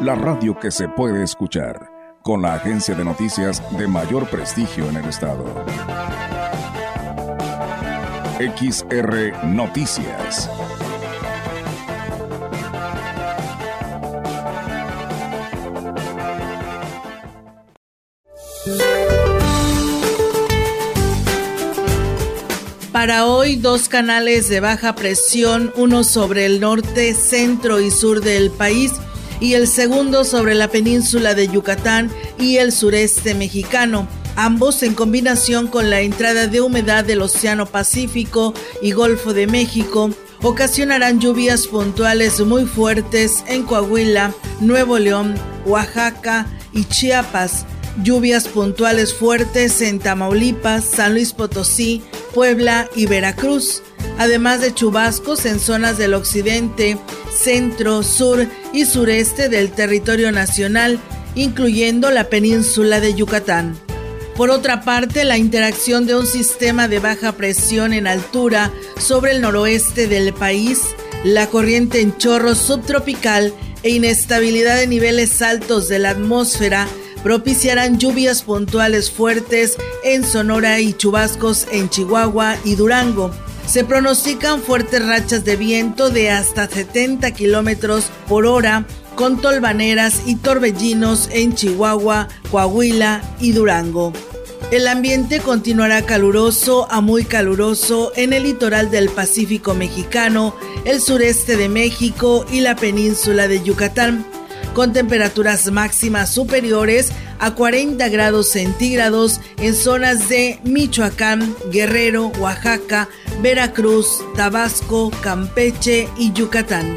la radio que se puede escuchar, con la agencia de noticias de mayor prestigio en el estado. XR Noticias. Para hoy, dos canales de baja presión, uno sobre el norte, centro y sur del país y el segundo sobre la península de Yucatán y el sureste mexicano, ambos en combinación con la entrada de humedad del Océano Pacífico y Golfo de México, ocasionarán lluvias puntuales muy fuertes en Coahuila, Nuevo León, Oaxaca y Chiapas, lluvias puntuales fuertes en Tamaulipas, San Luis Potosí, Puebla y Veracruz, además de chubascos en zonas del occidente, centro, sur y sureste del territorio nacional, incluyendo la península de Yucatán. Por otra parte, la interacción de un sistema de baja presión en altura sobre el noroeste del país, la corriente en chorro subtropical e inestabilidad de niveles altos de la atmósfera propiciarán lluvias puntuales fuertes en Sonora y chubascos en Chihuahua y Durango. Se pronostican fuertes rachas de viento de hasta 70 kilómetros por hora con tolvaneras y torbellinos en Chihuahua, Coahuila y Durango. El ambiente continuará caluroso a muy caluroso en el litoral del Pacífico mexicano, el sureste de México y la península de Yucatán con temperaturas máximas superiores a 40 grados centígrados en zonas de Michoacán, Guerrero, Oaxaca, Veracruz, Tabasco, Campeche y Yucatán.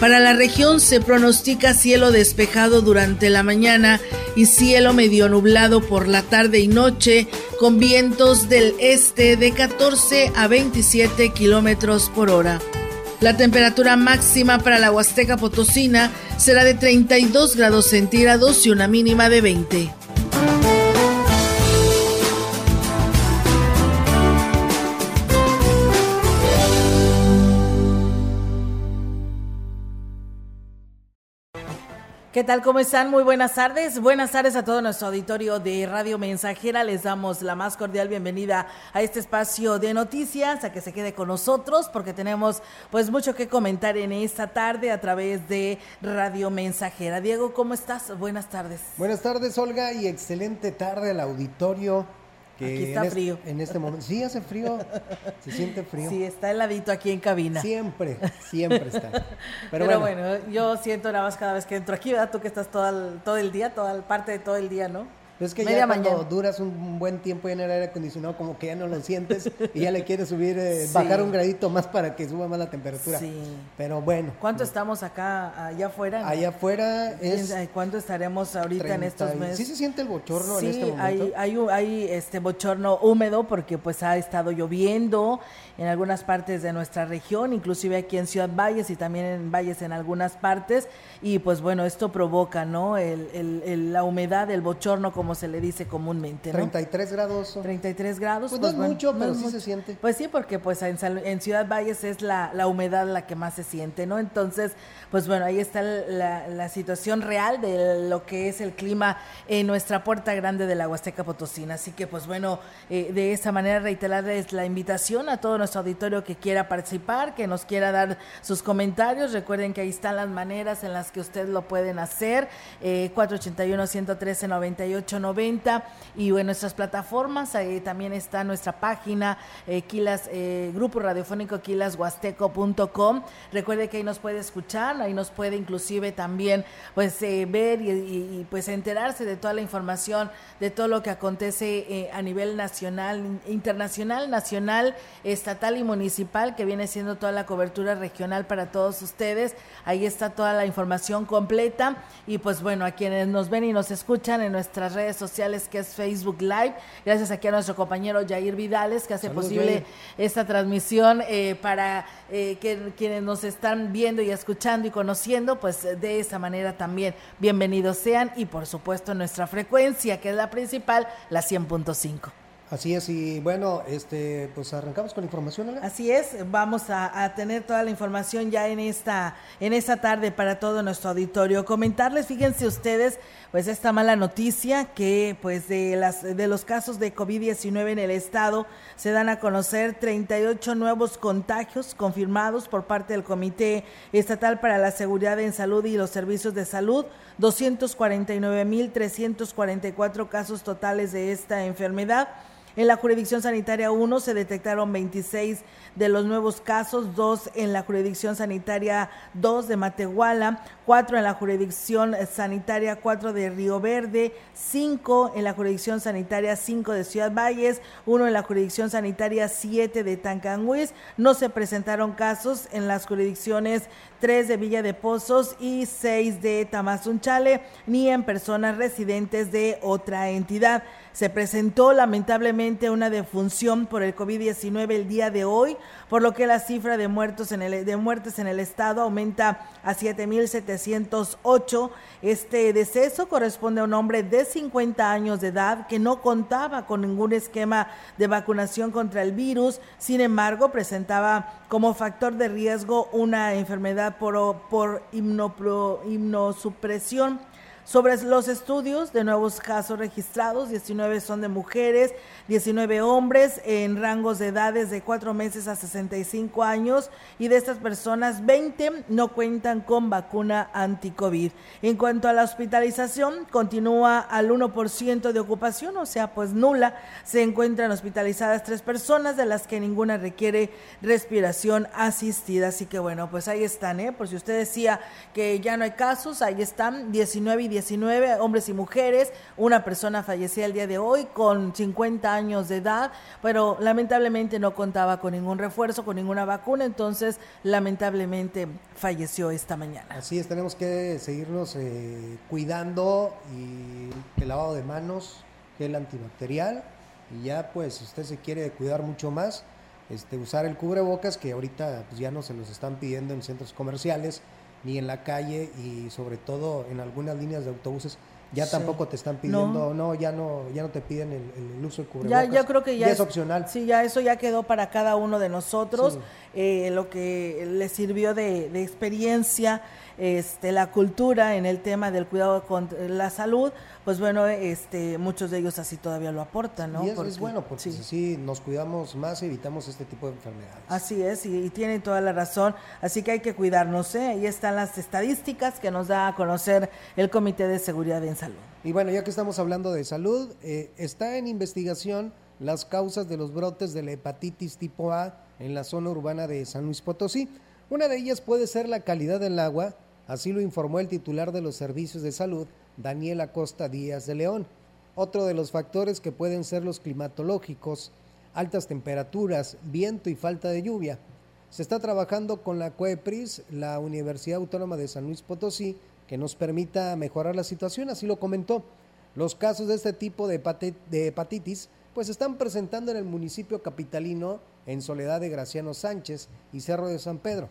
Para la región se pronostica cielo despejado durante la mañana y cielo medio nublado por la tarde y noche, con vientos del este de 14 a 27 kilómetros por hora. La temperatura máxima para la Huasteca Potosina será de 32 grados centígrados y una mínima de 20. ¿Qué tal? ¿Cómo están? Muy buenas tardes. Buenas tardes a todo nuestro auditorio de Radio Mensajera. Les damos la más cordial bienvenida a este espacio de noticias, a que se quede con nosotros porque tenemos pues mucho que comentar en esta tarde a través de Radio Mensajera. Diego, ¿cómo estás? Buenas tardes. Buenas tardes, Olga, y excelente tarde al auditorio aquí está frío. en este momento. Sí, hace frío. Se siente frío. Sí, está heladito aquí en cabina. Siempre, siempre está. Pero, bueno. yo siento nada más cada vez que entro aquí, ¿verdad? Tú que estás todo el, todo el día, toda parte de todo el día, ¿no? Es que ya cuando duras un buen tiempo en el aire acondicionado, como que ya no lo sientes y ya le quieres subir, eh, bajar un gradito más para que suba más la temperatura. Sí. Pero bueno. ¿Cuánto estamos acá, allá afuera? Allá afuera es... ¿Cuánto estaremos ahorita en estos meses? Sí se siente el bochorno en este momento. Hay, hay, hay este bochorno húmedo porque pues ha estado lloviendo en algunas partes de nuestra región, inclusive aquí en Ciudad Valles y también en Valles en algunas partes. Y pues bueno, esto provoca, ¿no? El, el, la humedad, el bochorno, como se le dice comúnmente, ¿no? 33 grados. 33 grados. Pues, no pues, es mucho, pero sí se siente. Pues sí, porque pues en, en Ciudad Valles es la, la, humedad la que más se siente, ¿no? Entonces, pues bueno, ahí está la, la, situación real de lo que es el clima en nuestra puerta grande de la Huasteca Potosina. Así que pues bueno, eh, de esta manera reiterarles la invitación a todo nuestro auditorio que quiera participar, que nos quiera dar sus comentarios. Recuerden que ahí están las maneras en las que ustedes lo pueden hacer. Eh, 481 113 98 8890 y en nuestras plataformas, ahí también está nuestra página, eh, eh, Grupo Radiofónico quilashuasteco.com. Recuerde que ahí nos puede escuchar, ahí nos puede inclusive también pues eh, ver y, pues enterarse de toda la información, de todo lo que acontece eh, a nivel nacional, internacional, nacional, estatal y municipal, que viene siendo toda la cobertura regional para todos ustedes. Ahí está toda la información completa y pues bueno, a quienes nos ven y nos escuchan en nuestras redes sociales que es Facebook Live, gracias aquí a nuestro compañero Jair Vidales que hace posible esta transmisión eh, para eh, que quienes nos están viendo y escuchando y conociendo, pues de esa manera también. Bienvenidos sean y por supuesto nuestra frecuencia que es la principal, la 100.5. Así es, y bueno, este, pues arrancamos con la información, Así es, vamos a, tener toda la información ya en esta, en esta tarde para todo nuestro auditorio. Comentarles, fíjense ustedes, pues esta mala noticia que pues de las de los casos de COVID-19 en el estado se dan a conocer 38 nuevos contagios confirmados por parte del Comité Estatal para la Seguridad en Salud y los Servicios de Salud, 249.344 casos totales de esta enfermedad. En la jurisdicción sanitaria 1 se detectaron 26 de los nuevos casos, dos en la jurisdicción sanitaria 2 de Matehuala, cuatro en la jurisdicción sanitaria 4 de Río Verde, cinco en la jurisdicción sanitaria 5 de Ciudad Valles, uno en la jurisdicción sanitaria 7 de Tancanguis. No se presentaron casos en las jurisdicciones 3 de Villa de Pozos y 6 de Tamazunchale, ni en personas residentes de otra entidad. Se presentó lamentablemente una defunción por el COVID-19 el día de hoy, por lo que la cifra de muertos en el de muertes en el estado aumenta a 7708. Este deceso corresponde a un hombre de 50 años de edad que no contaba con ningún esquema de vacunación contra el virus, sin embargo, presentaba como factor de riesgo una enfermedad por, por himnosupresión sobre los estudios de nuevos casos registrados, 19 son de mujeres, 19 hombres en rangos de edades de 4 meses a 65 años y de estas personas 20 no cuentan con vacuna anti-COVID. En cuanto a la hospitalización, continúa al 1% de ocupación, o sea, pues nula. Se encuentran hospitalizadas tres personas, de las que ninguna requiere respiración asistida. Así que bueno, pues ahí están, ¿eh? Por si usted decía que ya no hay casos, ahí están 19 y 19 hombres y mujeres. Una persona fallecía el día de hoy con 50 años de edad, pero lamentablemente no contaba con ningún refuerzo, con ninguna vacuna, entonces lamentablemente falleció esta mañana. Así es, tenemos que seguirnos eh, cuidando y el lavado de manos, gel antibacterial y ya pues si usted se quiere cuidar mucho más, este, usar el cubrebocas que ahorita pues, ya no se los están pidiendo en centros comerciales ni en la calle y sobre todo en algunas líneas de autobuses ya tampoco te están pidiendo, no. ya no ya no te piden el, uso de cubrebocas. Ya, yo creo que ya, es, opcional. Sí, ya eso ya quedó para cada uno de nosotros, eh, lo que le sirvió de, de experiencia este, la cultura en el tema del cuidado con la salud, pues bueno, este, muchos de ellos así todavía lo aportan, ¿no? Y eso es bueno, porque sí. así nos cuidamos más evitamos este tipo de enfermedades. Así es, y, y tienen toda la razón, así que hay que cuidarnos, ¿eh? Ahí están las estadísticas que nos da a conocer el Comité de Seguridad en Salud. Y bueno, ya que estamos hablando de salud, eh, está en investigación las causas de los brotes de la hepatitis tipo A en la zona urbana de San Luis Potosí. Una de ellas puede ser la calidad del agua, Así lo informó el titular de los servicios de salud, Daniel Acosta Díaz de León. Otro de los factores que pueden ser los climatológicos, altas temperaturas, viento y falta de lluvia. Se está trabajando con la CUEPRIS, la Universidad Autónoma de San Luis Potosí, que nos permita mejorar la situación, así lo comentó. Los casos de este tipo de, hepatitis pues están presentando en el municipio capitalino en Soledad de Graciano Sánchez y Cerro de San Pedro.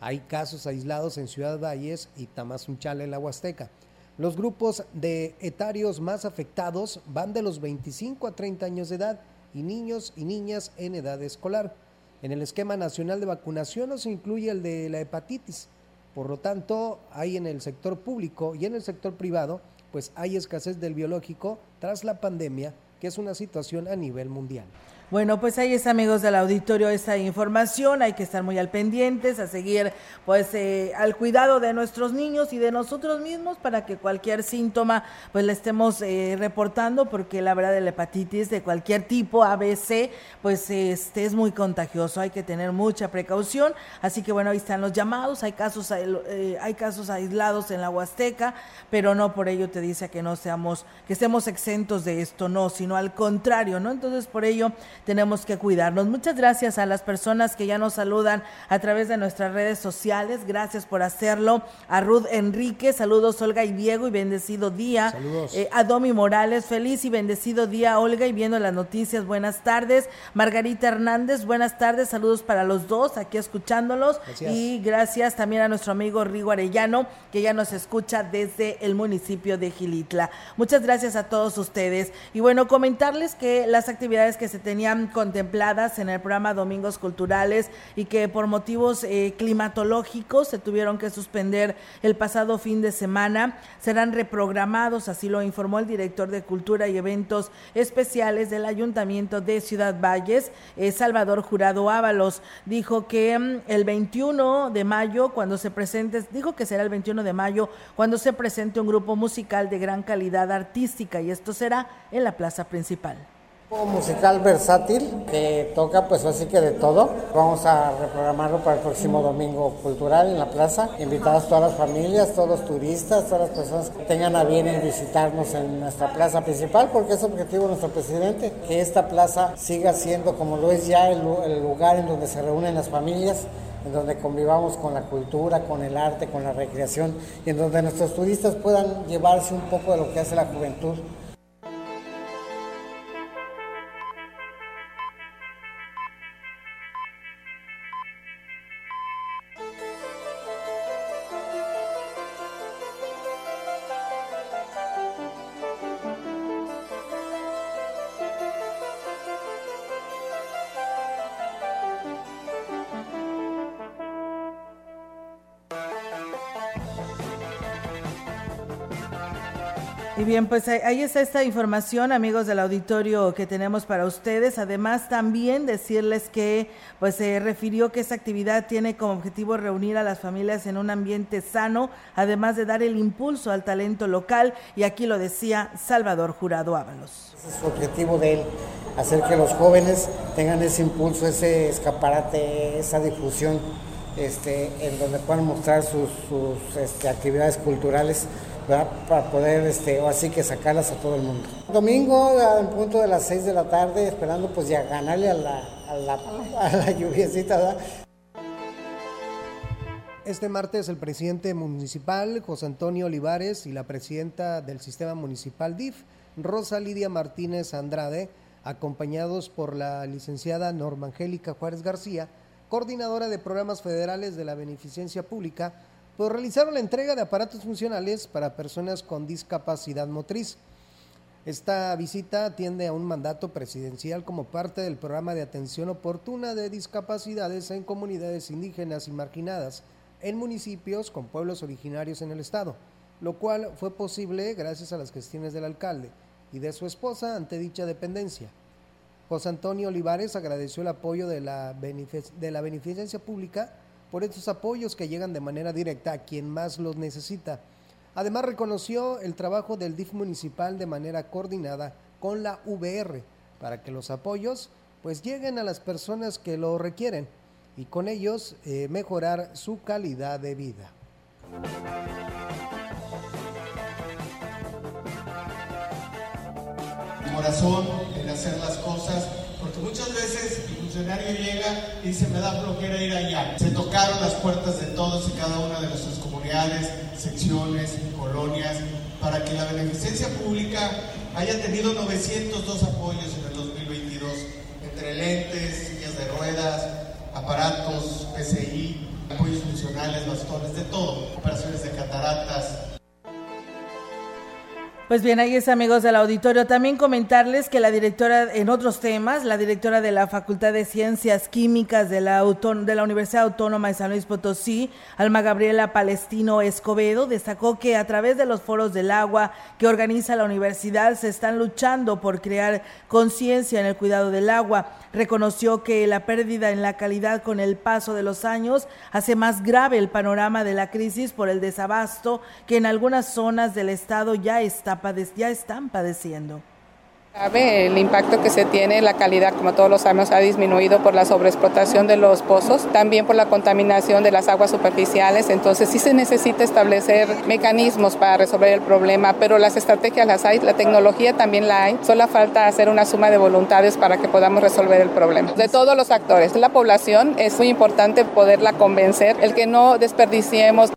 Hay casos aislados en Ciudad Valles y Tamazunchale en la Huasteca. Los grupos de etarios más afectados van de los 25 a 30 años de edad y niños y niñas en edad escolar. En el esquema nacional de vacunación no se incluye el de la hepatitis. Por lo tanto, hay en el sector público y en el sector privado, pues hay escasez del biológico tras la pandemia, que es una situación a nivel mundial. Bueno, pues ahí está, amigos del auditorio, esta información. Hay que estar muy al pendientes, a seguir, pues, eh, al cuidado de nuestros niños y de nosotros mismos para que cualquier síntoma, pues, le estemos eh, reportando, porque la verdad, la hepatitis de cualquier tipo, ABC, pues, este es muy contagioso. Hay que tener mucha precaución. Así que, bueno, ahí están los llamados. Hay casos, eh, hay casos aislados en la Huasteca, pero no por ello te dice que no seamos, que estemos exentos de esto, no, sino al contrario, ¿no? Entonces, por ello tenemos que cuidarnos. Muchas gracias a las personas que ya nos saludan a través de nuestras redes sociales. Gracias por hacerlo. A Ruth Enrique, saludos Olga y Diego y bendecido día. Saludos. Eh, a Domi Morales, feliz y bendecido día Olga y viendo las noticias. Buenas tardes. Margarita Hernández, buenas tardes. Saludos para los dos aquí escuchándolos. Y gracias también a nuestro amigo Rigo Arellano que ya nos escucha desde el municipio de Gilitla. Muchas gracias a todos ustedes. Y bueno, comentarles que las actividades que se tenían contempladas en el programa Domingos Culturales y que por motivos eh, climatológicos se tuvieron que suspender el pasado fin de semana, serán reprogramados, así lo informó el director de Cultura y Eventos Especiales del Ayuntamiento de Ciudad Valles, eh, Salvador Jurado Ábalos. Dijo que mm, el 21 de mayo, cuando se presente, dijo que será el 21 de mayo, cuando se presente un grupo musical de gran calidad artística y esto será en la plaza principal musical versátil que toca pues así que de todo. Vamos a reprogramarlo para el próximo domingo cultural en la plaza. Invitadas todas las familias, todos los turistas, todas las personas que tengan a bien en visitarnos en nuestra plaza principal porque es objetivo de nuestro presidente que esta plaza siga siendo como lo es ya el, el lugar en donde se reúnen las familias en donde convivamos con la cultura, con el arte, con la recreación y en donde nuestros turistas puedan llevarse un poco de lo que hace la juventud bien, pues ahí está esta información, amigos del auditorio, que tenemos para ustedes. Además, también decirles que pues se refirió que esta actividad tiene como objetivo reunir a las familias en un ambiente sano, además de dar el impulso al talento local. Y aquí lo decía Salvador Jurado Ábalos. Ese es su objetivo de él, hacer que los jóvenes tengan ese impulso, ese escaparate, esa difusión, este, en donde puedan mostrar sus, este, actividades culturales para poder, este, así que sacarlas a todo el mundo. Domingo, en punto de las 6 de la tarde, esperando pues ya ganarle a la, a la, a Este martes el presidente municipal, José Antonio Olivares, y la presidenta del sistema municipal DIF, Rosa Lidia Martínez Andrade, acompañados por la licenciada Norma Angélica Juárez García, coordinadora de programas federales de la beneficencia pública, pues realizaron la entrega de aparatos funcionales para personas con discapacidad motriz. Esta visita atiende a un mandato presidencial como parte del programa de atención oportuna de discapacidades en comunidades indígenas y marginadas en municipios con pueblos originarios en el estado, lo cual fue posible gracias a las gestiones del alcalde y de su esposa ante dicha dependencia. José Antonio Olivares agradeció el apoyo de la, de la beneficencia pública por estos apoyos que llegan de manera directa a quien más los necesita. Además reconoció el trabajo del DIF municipal de manera coordinada con la VR para que los apoyos pues lleguen a las personas que lo requieren y con ellos eh, mejorar su calidad de vida. Corazón en hacer las cosas porque muchas veces funcionario llega y dice, me da flojera ir allá. Se tocaron las puertas de todos y cada una de nuestras comunidades, secciones, colonias, para que la beneficencia pública haya tenido 902 apoyos en el 2022, entre lentes, sillas de ruedas, aparatos, PCI, apoyos funcionales, bastones, de todo, operaciones de cataratas, Pues bien, ahí es amigos del auditorio. También comentarles que la directora, en otros temas, la directora de la Facultad de Ciencias Químicas de la, de la Universidad Autónoma de San Luis Potosí, Alma Gabriela Palestino Escobedo, destacó que a través de los foros del agua que organiza la universidad se están luchando por crear conciencia en el cuidado del agua. Reconoció que la pérdida en la calidad con el paso de los años hace más grave el panorama de la crisis por el desabasto que en algunas zonas del estado ya está ya están padeciendo. El impacto que se tiene, la calidad, como todos los sabemos, ha disminuido por la sobreexplotación de los pozos, también por la contaminación de las aguas superficiales. Entonces, sí se necesita establecer mecanismos para resolver el problema, pero las estrategias las hay, la tecnología también la hay. Solo falta hacer una suma de voluntades para que podamos resolver el problema. De todos los actores, la población es muy importante poderla convencer, el que no desperdiciemos.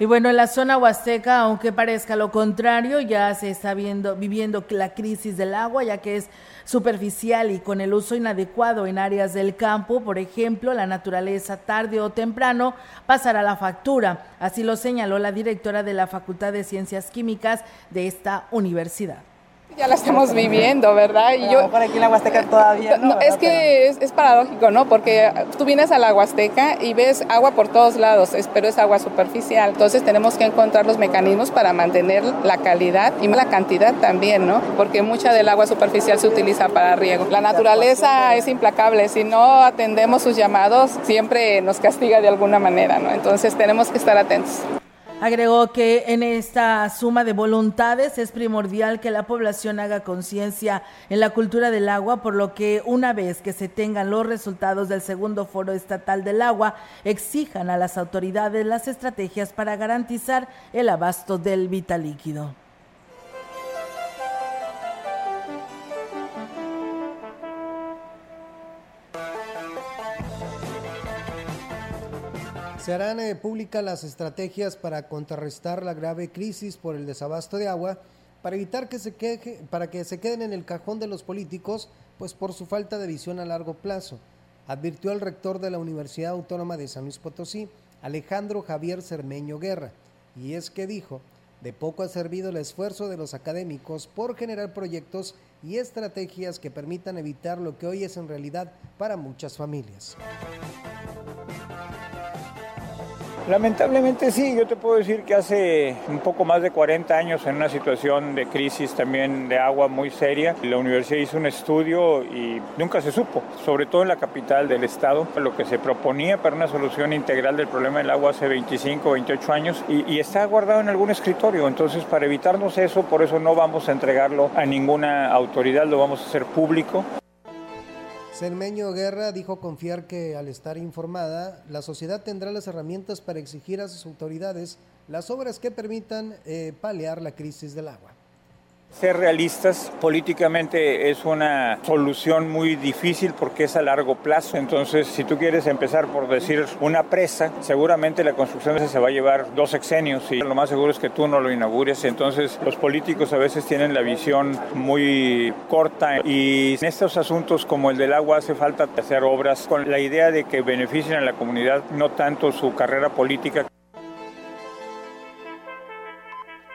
Y bueno, en la zona huasteca, aunque parezca lo contrario, ya se está viendo, viviendo la crisis del agua, ya que es superficial y con el uso inadecuado en áreas del campo, por ejemplo, la naturaleza tarde o temprano pasará la factura. Así lo señaló la directora de la Facultad de Ciencias Químicas de esta universidad. Ya la estamos viviendo, ¿verdad? Y yo, por aquí en la Huasteca todavía no. es que es, paradójico, ¿no? Porque tú vienes a la Huasteca y ves agua por todos lados, pero es agua superficial. Entonces tenemos que encontrar los mecanismos para mantener la calidad y la cantidad también, ¿no? Porque mucha del agua superficial se utiliza para riego. La naturaleza es implacable. Si no atendemos sus llamados, siempre nos castiga de alguna manera, ¿no? Entonces tenemos que estar atentos. Agregó que en esta suma de voluntades es primordial que la población haga conciencia en la cultura del agua, por lo que una vez que se tengan los resultados del segundo foro estatal del agua, exijan a las autoridades las estrategias para garantizar el abasto del vital líquido. Se harán eh, públicas las estrategias para contrarrestar la grave crisis por el desabasto de agua, para evitar que se queje, para que se queden en el cajón de los políticos, pues por su falta de visión a largo plazo, advirtió el rector de la Universidad Autónoma de San Luis Potosí, Alejandro Javier Cermeño Guerra, y es que dijo, de poco ha servido el esfuerzo de los académicos por generar proyectos y estrategias que permitan evitar lo que hoy es en realidad para muchas familias. Lamentablemente sí, yo te puedo decir que hace un poco más de 40 años en una situación de crisis también de agua muy seria, la universidad hizo un estudio y nunca se supo, sobre todo en la capital del estado, lo que se proponía para una solución integral del problema del agua hace 25, 28 años y, y está guardado en algún escritorio, entonces para evitarnos eso, por eso no vamos a entregarlo a ninguna autoridad, lo vamos a hacer público. Cermeño Guerra dijo confiar que al estar informada, la sociedad tendrá las herramientas para exigir a sus autoridades las obras que permitan eh, paliar la crisis del agua. Ser realistas políticamente es una solución muy difícil porque es a largo plazo. Entonces, si tú quieres empezar por decir una presa, seguramente la construcción se va a llevar dos sexenios y lo más seguro es que tú no lo inaugures. Entonces, los políticos a veces tienen la visión muy corta y en estos asuntos como el del agua hace falta hacer obras con la idea de que beneficien a la comunidad, no tanto su carrera política.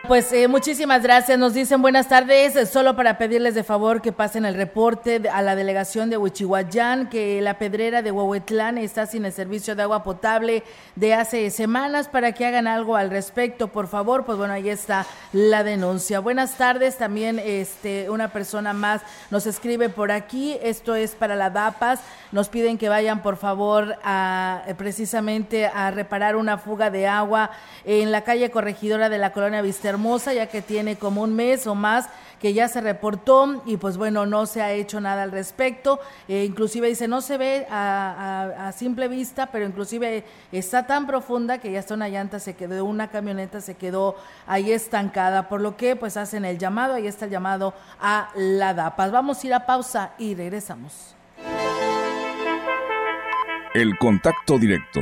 Pues eh, muchísimas gracias. Nos dicen buenas tardes. Eh, solo para pedirles de favor que pasen el reporte a la delegación de Huichihuayán, que la pedrera de Huehuetlán está sin el servicio de agua potable de hace semanas para que hagan algo al respecto. Por favor, pues bueno, ahí está la denuncia. Buenas tardes. También este, una persona más nos escribe por aquí. Esto es para la DAPAS. Nos piden que vayan, por favor, a, eh, precisamente a reparar una fuga de agua en la calle corregidora de la colonia Vista Hermosa, ya que tiene como un mes o más que ya se reportó y pues bueno, no se ha hecho nada al respecto. Eh, inclusive dice, no se ve a, simple vista, pero inclusive está tan profunda que ya está una llanta, se quedó, una camioneta se quedó ahí estancada, por lo que pues hacen el llamado, ahí está el llamado a la DAPAS. Vamos a ir a pausa y regresamos. El contacto directo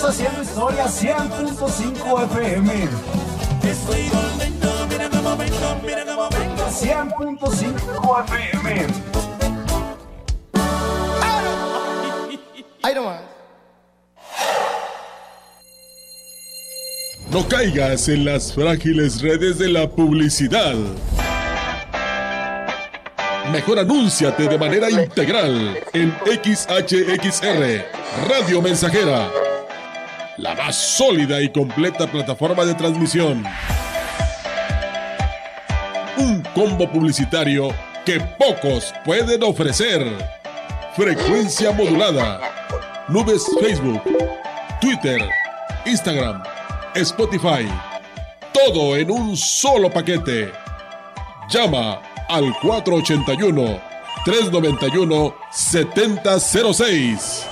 haciendo historia 100.5 FM. Estoy mira cómo vengo, mira cómo vengo. 100.5 FM. Ahí nomás. No caigas en las frágiles redes de la publicidad. Mejor anúnciate de manera integral en XHXR, Radio Mensajera la más sólida y completa plataforma de transmisión. Un combo publicitario que pocos pueden ofrecer. Frecuencia modulada. Nubes Facebook, Twitter, Instagram, Spotify. Todo en un solo paquete. Llama al 481 391 7006.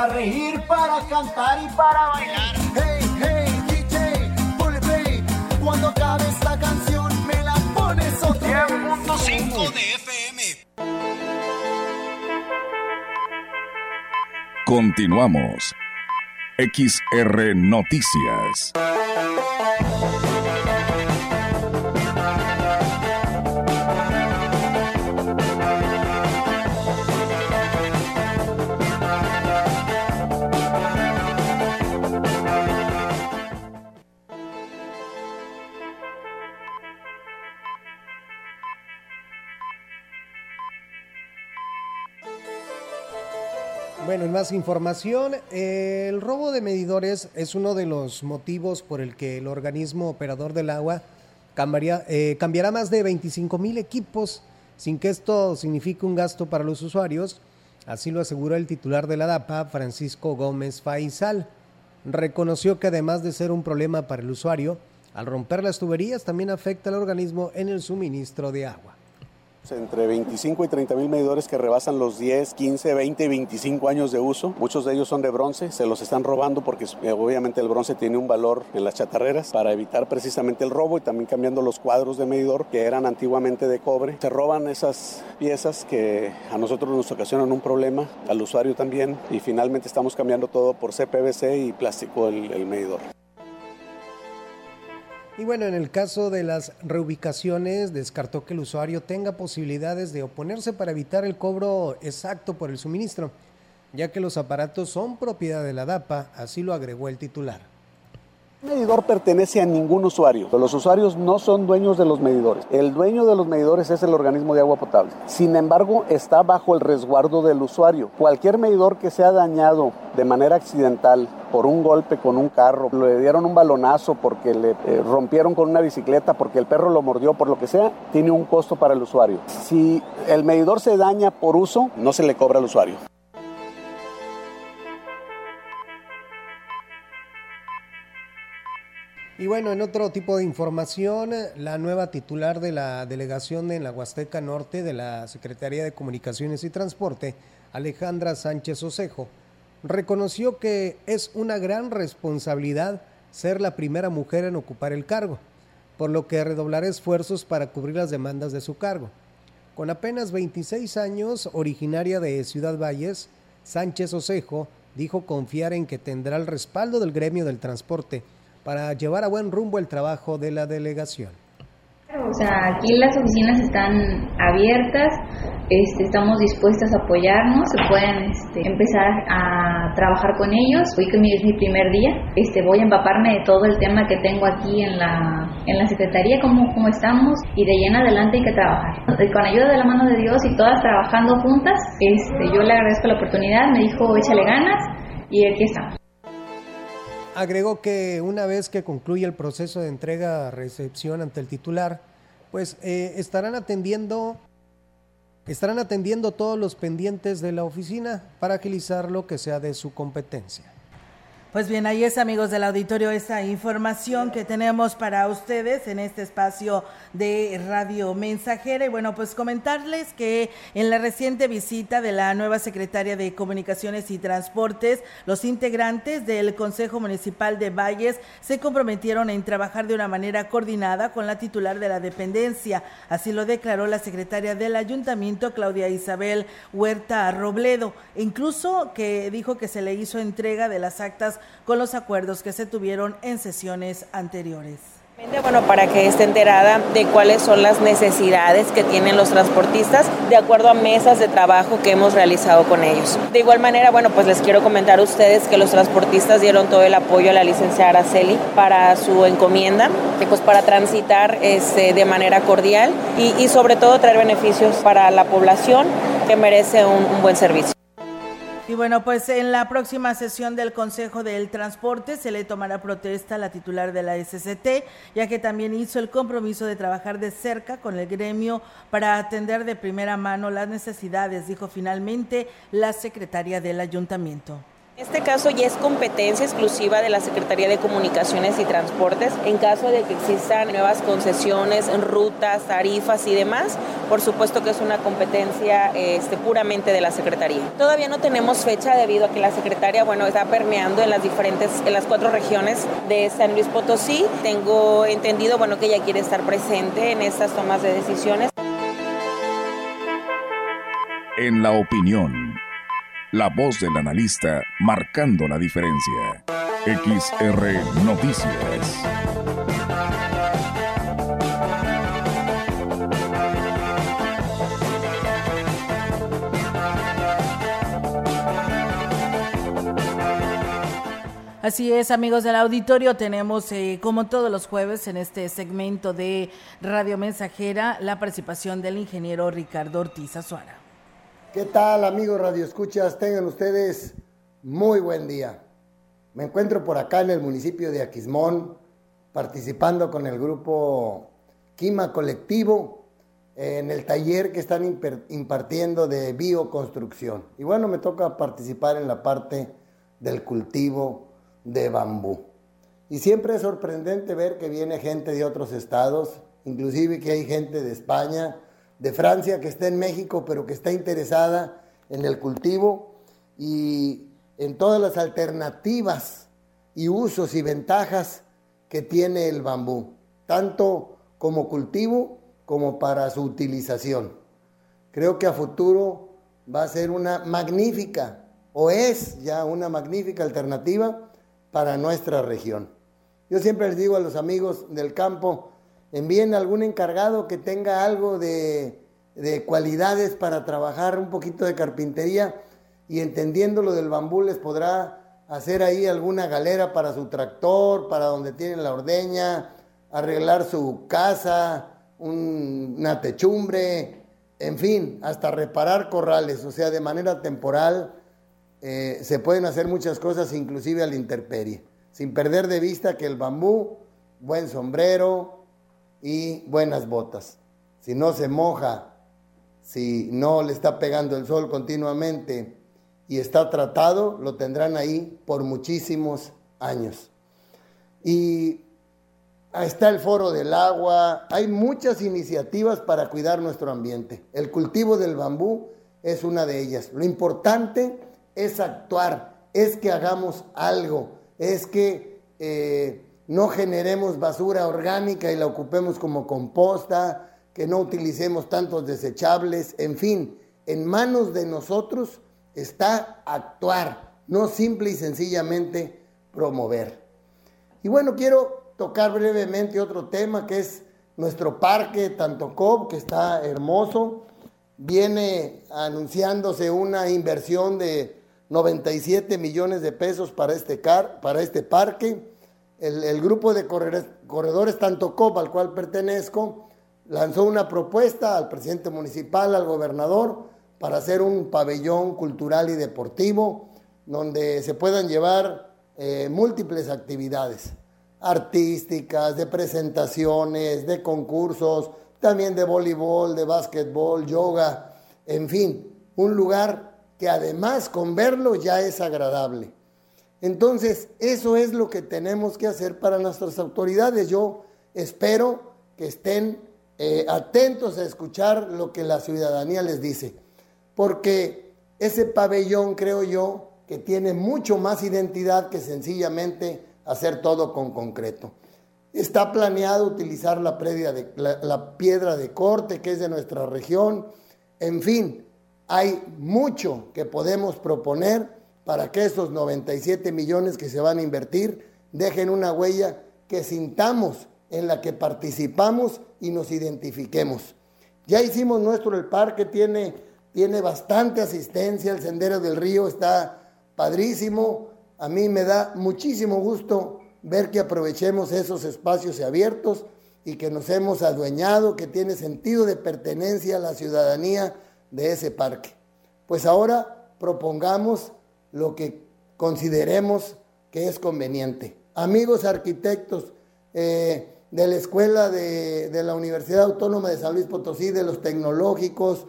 Para reír, para cantar y para bailar. Hey, hey, DJ, ponle play. Cuando acabe esta canción, me la pones otra 100.5 de FM. Continuamos. XR Noticias. Más información, el robo de medidores es uno de los motivos por el que el organismo operador del agua cambiará, eh, cambiará más de 25 mil equipos sin que esto signifique un gasto para los usuarios. Así lo aseguró el titular de la DAPA, Francisco Gómez Faisal. Reconoció que además de ser un problema para el usuario, al romper las tuberías también afecta al organismo en el suministro de agua. Entre 25 y 30 mil medidores que rebasan los 10, 15, 20 y 25 años de uso. Muchos de ellos son de bronce, se los están robando porque eh, obviamente el bronce tiene un valor en las chatarreras para evitar precisamente el robo y también cambiando los cuadros de medidor que eran antiguamente de cobre. Se roban esas piezas que a nosotros nos ocasionan un problema, al usuario también y finalmente estamos cambiando todo por CPVC y plástico el medidor. Y bueno, en el caso de las reubicaciones, descartó que el usuario tenga posibilidades de oponerse para evitar el cobro exacto por el suministro, ya que los aparatos son propiedad de la DAPA, así lo agregó el titular. El medidor pertenece a ningún usuario. Los usuarios no son dueños de los medidores. El dueño de los medidores es el organismo de agua potable. Sin embargo, está bajo el resguardo del usuario. Cualquier medidor que sea dañado de manera accidental por un golpe con un carro, le dieron un balonazo porque le eh, rompieron con una bicicleta, porque el perro lo mordió, por lo que sea, tiene un costo para el usuario. Si el medidor se daña por uso, no se le cobra al usuario. Y bueno, en otro tipo de información, la nueva titular de la delegación en la Huasteca Norte de la Secretaría de Comunicaciones y Transporte, Alejandra Sánchez Osejo, reconoció que es una gran responsabilidad ser la primera mujer en ocupar el cargo, por lo que redoblará esfuerzos para cubrir las demandas de su cargo. Con apenas 26 años, originaria de Ciudad Valles, Sánchez Osejo dijo confiar en que tendrá el respaldo del gremio del transporte para llevar a buen rumbo el trabajo de la delegación. O sea, aquí las oficinas están abiertas, este, estamos dispuestas a apoyarnos, se pueden este, empezar a trabajar con ellos. Hoy que es mi primer día, este, voy a empaparme de todo el tema que tengo aquí en la, en la secretaría, cómo, cómo estamos, y de ahí en adelante hay que trabajar. Con ayuda de la mano de Dios y todas trabajando juntas, este, yo le agradezco la oportunidad, me dijo échale ganas y aquí estamos. Agregó que una vez que concluya el proceso de entrega-recepción ante el titular, pues eh, estarán atendiendo estarán atendiendo todos los pendientes de la oficina para agilizar lo que sea de su competencia. Pues bien, ahí es amigos del auditorio esa información que tenemos para ustedes en este espacio de Radio Mensajera. Y bueno, pues comentarles que en la reciente visita de la nueva secretaria de Comunicaciones y Transportes, los integrantes del Consejo Municipal de Valles se comprometieron en trabajar de una manera coordinada con la titular de la dependencia. Así lo declaró la secretaria del ayuntamiento, Claudia Isabel Huerta Robledo. incluso que dijo que se le hizo entrega de las actas con los acuerdos que se tuvieron en sesiones anteriores. Bueno, para que esté enterada de cuáles son las necesidades que tienen los transportistas de acuerdo a mesas de trabajo que hemos realizado con ellos. De igual manera, bueno, pues les quiero comentar a ustedes que los transportistas dieron todo el apoyo a la licenciada Araceli para su encomienda pues para transitar este, de manera cordial y, sobre todo traer beneficios para la población que merece un buen servicio. Y bueno, pues en la próxima sesión del Consejo del Transporte se le tomará protesta a la titular de la SCT, ya que también hizo el compromiso de trabajar de cerca con el gremio para atender de primera mano las necesidades, dijo finalmente la secretaria del ayuntamiento. En este caso ya es competencia exclusiva de la Secretaría de Comunicaciones y Transportes. En caso de que existan nuevas concesiones, rutas, tarifas y demás, por supuesto que es una competencia este, puramente de la Secretaría. Todavía no tenemos fecha debido a que la Secretaría, bueno, está permeando en las diferentes, en las cuatro regiones de San Luis Potosí. Tengo entendido, bueno, que ella quiere estar presente en estas tomas de decisiones. En la opinión la voz del analista marcando la diferencia. XR Noticias. Así es, amigos del auditorio, tenemos eh, como todos los jueves en este segmento de Radio Mensajera la participación del ingeniero Ricardo Ortiz Azuara. ¿Qué tal amigos Radio Escuchas? Tengan ustedes muy buen día. Me encuentro por acá en el municipio de Aquismón participando con el grupo Quima Colectivo en el taller que están impartiendo de bioconstrucción. Y bueno, me toca participar en la parte del cultivo de bambú. Y siempre es sorprendente ver que viene gente de otros estados, inclusive que hay gente de España, de Francia que está en México, pero que está interesada en el cultivo y en todas las alternativas y usos y ventajas que tiene el bambú, tanto como cultivo como para su utilización. Creo que a futuro va a ser una magnífica, o es ya una magnífica alternativa para nuestra región. Yo siempre les digo a los amigos del campo, envíen algún encargado que tenga algo de, de, cualidades para trabajar un poquito de carpintería y entendiendo lo del bambú les podrá hacer ahí alguna galera para su tractor, para donde tienen la ordeña, arreglar su casa, una techumbre, en fin, hasta reparar corrales, o sea, de manera temporal eh, se pueden hacer muchas cosas, inclusive a la intemperie, sin perder de vista que el bambú, buen sombrero, y buenas botas. Si no se moja, si no le está pegando el sol continuamente y está tratado, lo tendrán ahí por muchísimos años. Y está el foro del agua, hay muchas iniciativas para cuidar nuestro ambiente. El cultivo del bambú es una de ellas. Lo importante es actuar, es que hagamos algo, es que eh, no generemos basura orgánica y la ocupemos como composta, que no utilicemos tantos desechables, en fin, en manos de nosotros está actuar, no simple y sencillamente promover. Y bueno, quiero tocar brevemente otro tema que es nuestro parque Tantocop, que está hermoso. Viene anunciándose una inversión de 97 millones de pesos para este, car, para este parque. El, grupo de corredores, corredores Tantocop, al cual pertenezco, lanzó una propuesta al presidente municipal, al gobernador, para hacer un pabellón cultural y deportivo donde se puedan llevar eh, múltiples actividades artísticas, de presentaciones, de concursos, también de voleibol, de básquetbol, yoga, en fin, un lugar que además con verlo ya es agradable. Entonces, eso es lo que tenemos que hacer para nuestras autoridades. Yo espero que estén eh, atentos a escuchar lo que la ciudadanía les dice, porque ese pabellón, creo yo, que tiene mucho más identidad que sencillamente hacer todo con concreto. Está planeado utilizar la, de, la, piedra de corte que es de nuestra región. En fin, hay mucho que podemos proponer para que esos 97 millones que se van a invertir dejen una huella que sintamos en la que participamos y nos identifiquemos. Ya hicimos nuestro, el parque tiene, tiene bastante asistencia, el Sendero del Río está padrísimo, a mí me da muchísimo gusto ver que aprovechemos esos espacios abiertos y que nos hemos adueñado, que tiene sentido de pertenencia a la ciudadanía de ese parque. Pues ahora propongamos lo que consideremos que es conveniente. Amigos arquitectos eh, de la Escuela de, la Universidad Autónoma de San Luis Potosí, de los tecnológicos,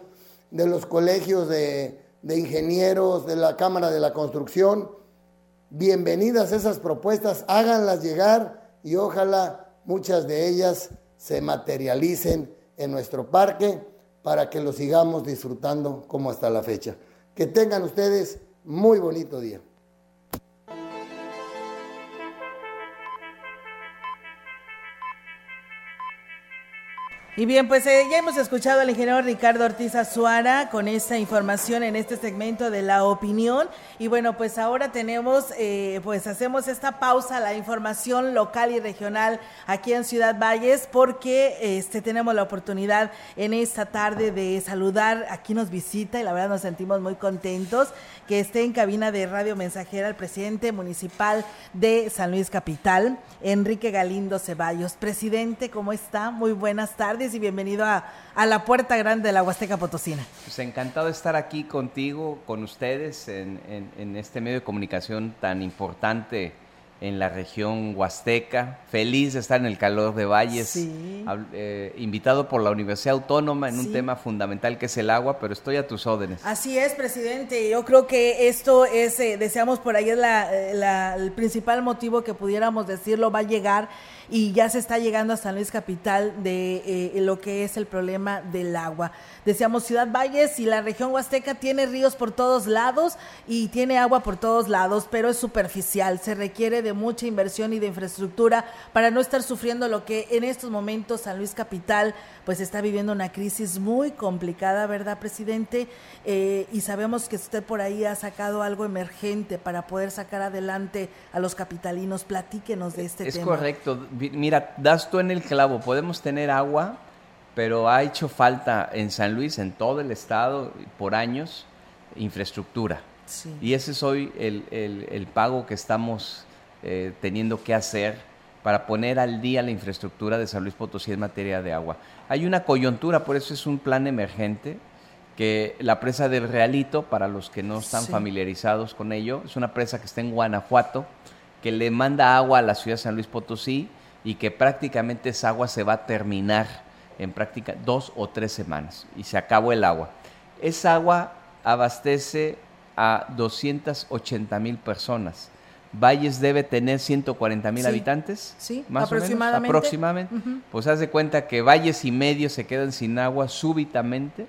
de los colegios de ingenieros, de la Cámara de la Construcción, bienvenidas esas propuestas, háganlas llegar y ojalá muchas de ellas se materialicen en nuestro parque para que lo sigamos disfrutando como hasta la fecha. Que tengan ustedes muy bonito día. Y bien, pues eh, ya hemos escuchado al ingeniero Ricardo Ortiz Azuara con esta información en este segmento de la opinión. Y bueno, pues ahora tenemos, eh, pues hacemos esta pausa, la información local y regional aquí en Ciudad Valles, porque este, tenemos la oportunidad en esta tarde de saludar, aquí nos visita y la verdad nos sentimos muy contentos que esté en cabina de Radio Mensajera el presidente municipal de San Luis Capital, Enrique Galindo Ceballos. Presidente, ¿cómo está? Muy buenas tardes y bienvenido a, la Puerta Grande de la Huasteca Potosina. Pues encantado de estar aquí contigo, con ustedes, en, en este medio de comunicación tan importante en la región huasteca. Feliz de estar en el calor de Valles, eh, invitado por la Universidad Autónoma en un tema fundamental que es el agua, pero estoy a tus órdenes. Así es, presidente. Yo creo que esto es, eh, deseamos por ahí es la, el principal motivo que pudiéramos decirlo, va a llegar y ya se está llegando a San Luis Capital de eh, lo que es el problema del agua. Decíamos Ciudad Valles y la región huasteca tiene ríos por todos lados y tiene agua por todos lados, pero es superficial. Se requiere de mucha inversión y de infraestructura para no estar sufriendo lo que en estos momentos San Luis Capital pues está viviendo una crisis muy complicada, ¿verdad, presidente? Eh, y sabemos que usted por ahí ha sacado algo emergente para poder sacar adelante a los capitalinos. Platíquenos de este tema. Es correcto. Mira, das tú en el clavo. Podemos tener agua, pero ha hecho falta en San Luis, en todo el estado, por años, infraestructura. Y ese es hoy el, el pago que estamos eh, teniendo que hacer para poner al día la infraestructura de San Luis Potosí en materia de agua. Hay una coyuntura, por eso es un plan emergente, que la presa del Realito, para los que no están familiarizados con ello, es una presa que está en Guanajuato, que le manda agua a la ciudad de San Luis Potosí y que prácticamente esa agua se va a terminar en práctica dos o tres semanas y se acabó el agua. Esa agua abastece a 280 mil personas Valles debe tener 140 mil Sí. habitantes. Sí, más aproximadamente. O menos, aproximadamente. Pues haz de cuenta que valles y medios se quedan sin agua súbitamente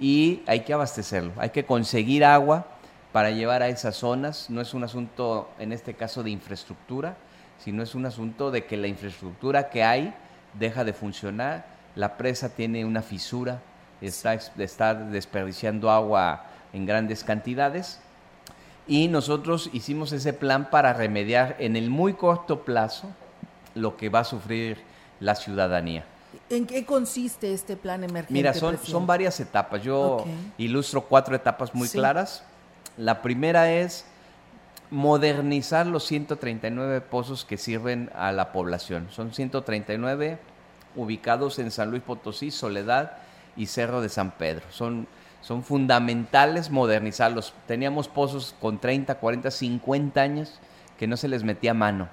y hay que abastecerlo. Hay que conseguir agua para llevar a esas zonas. No es un asunto, en este caso, de infraestructura, sino es un asunto de que la infraestructura que hay deja de funcionar. La presa tiene una fisura, está, está desperdiciando agua en grandes cantidades. Y nosotros hicimos ese plan para remediar en el muy corto plazo lo que va a sufrir la ciudadanía. ¿En qué consiste este plan emergente? Mira, son, presidente? son varias etapas. Yo Ok. ilustro cuatro etapas muy Sí. claras. La primera es modernizar los 139 pozos que sirven a la población. Son 139 ubicados en San Luis Potosí, Soledad y Cerro de San Pedro. Son, son fundamentales modernizarlos. Teníamos pozos con 30, 40, 50 años que no se les metía mano.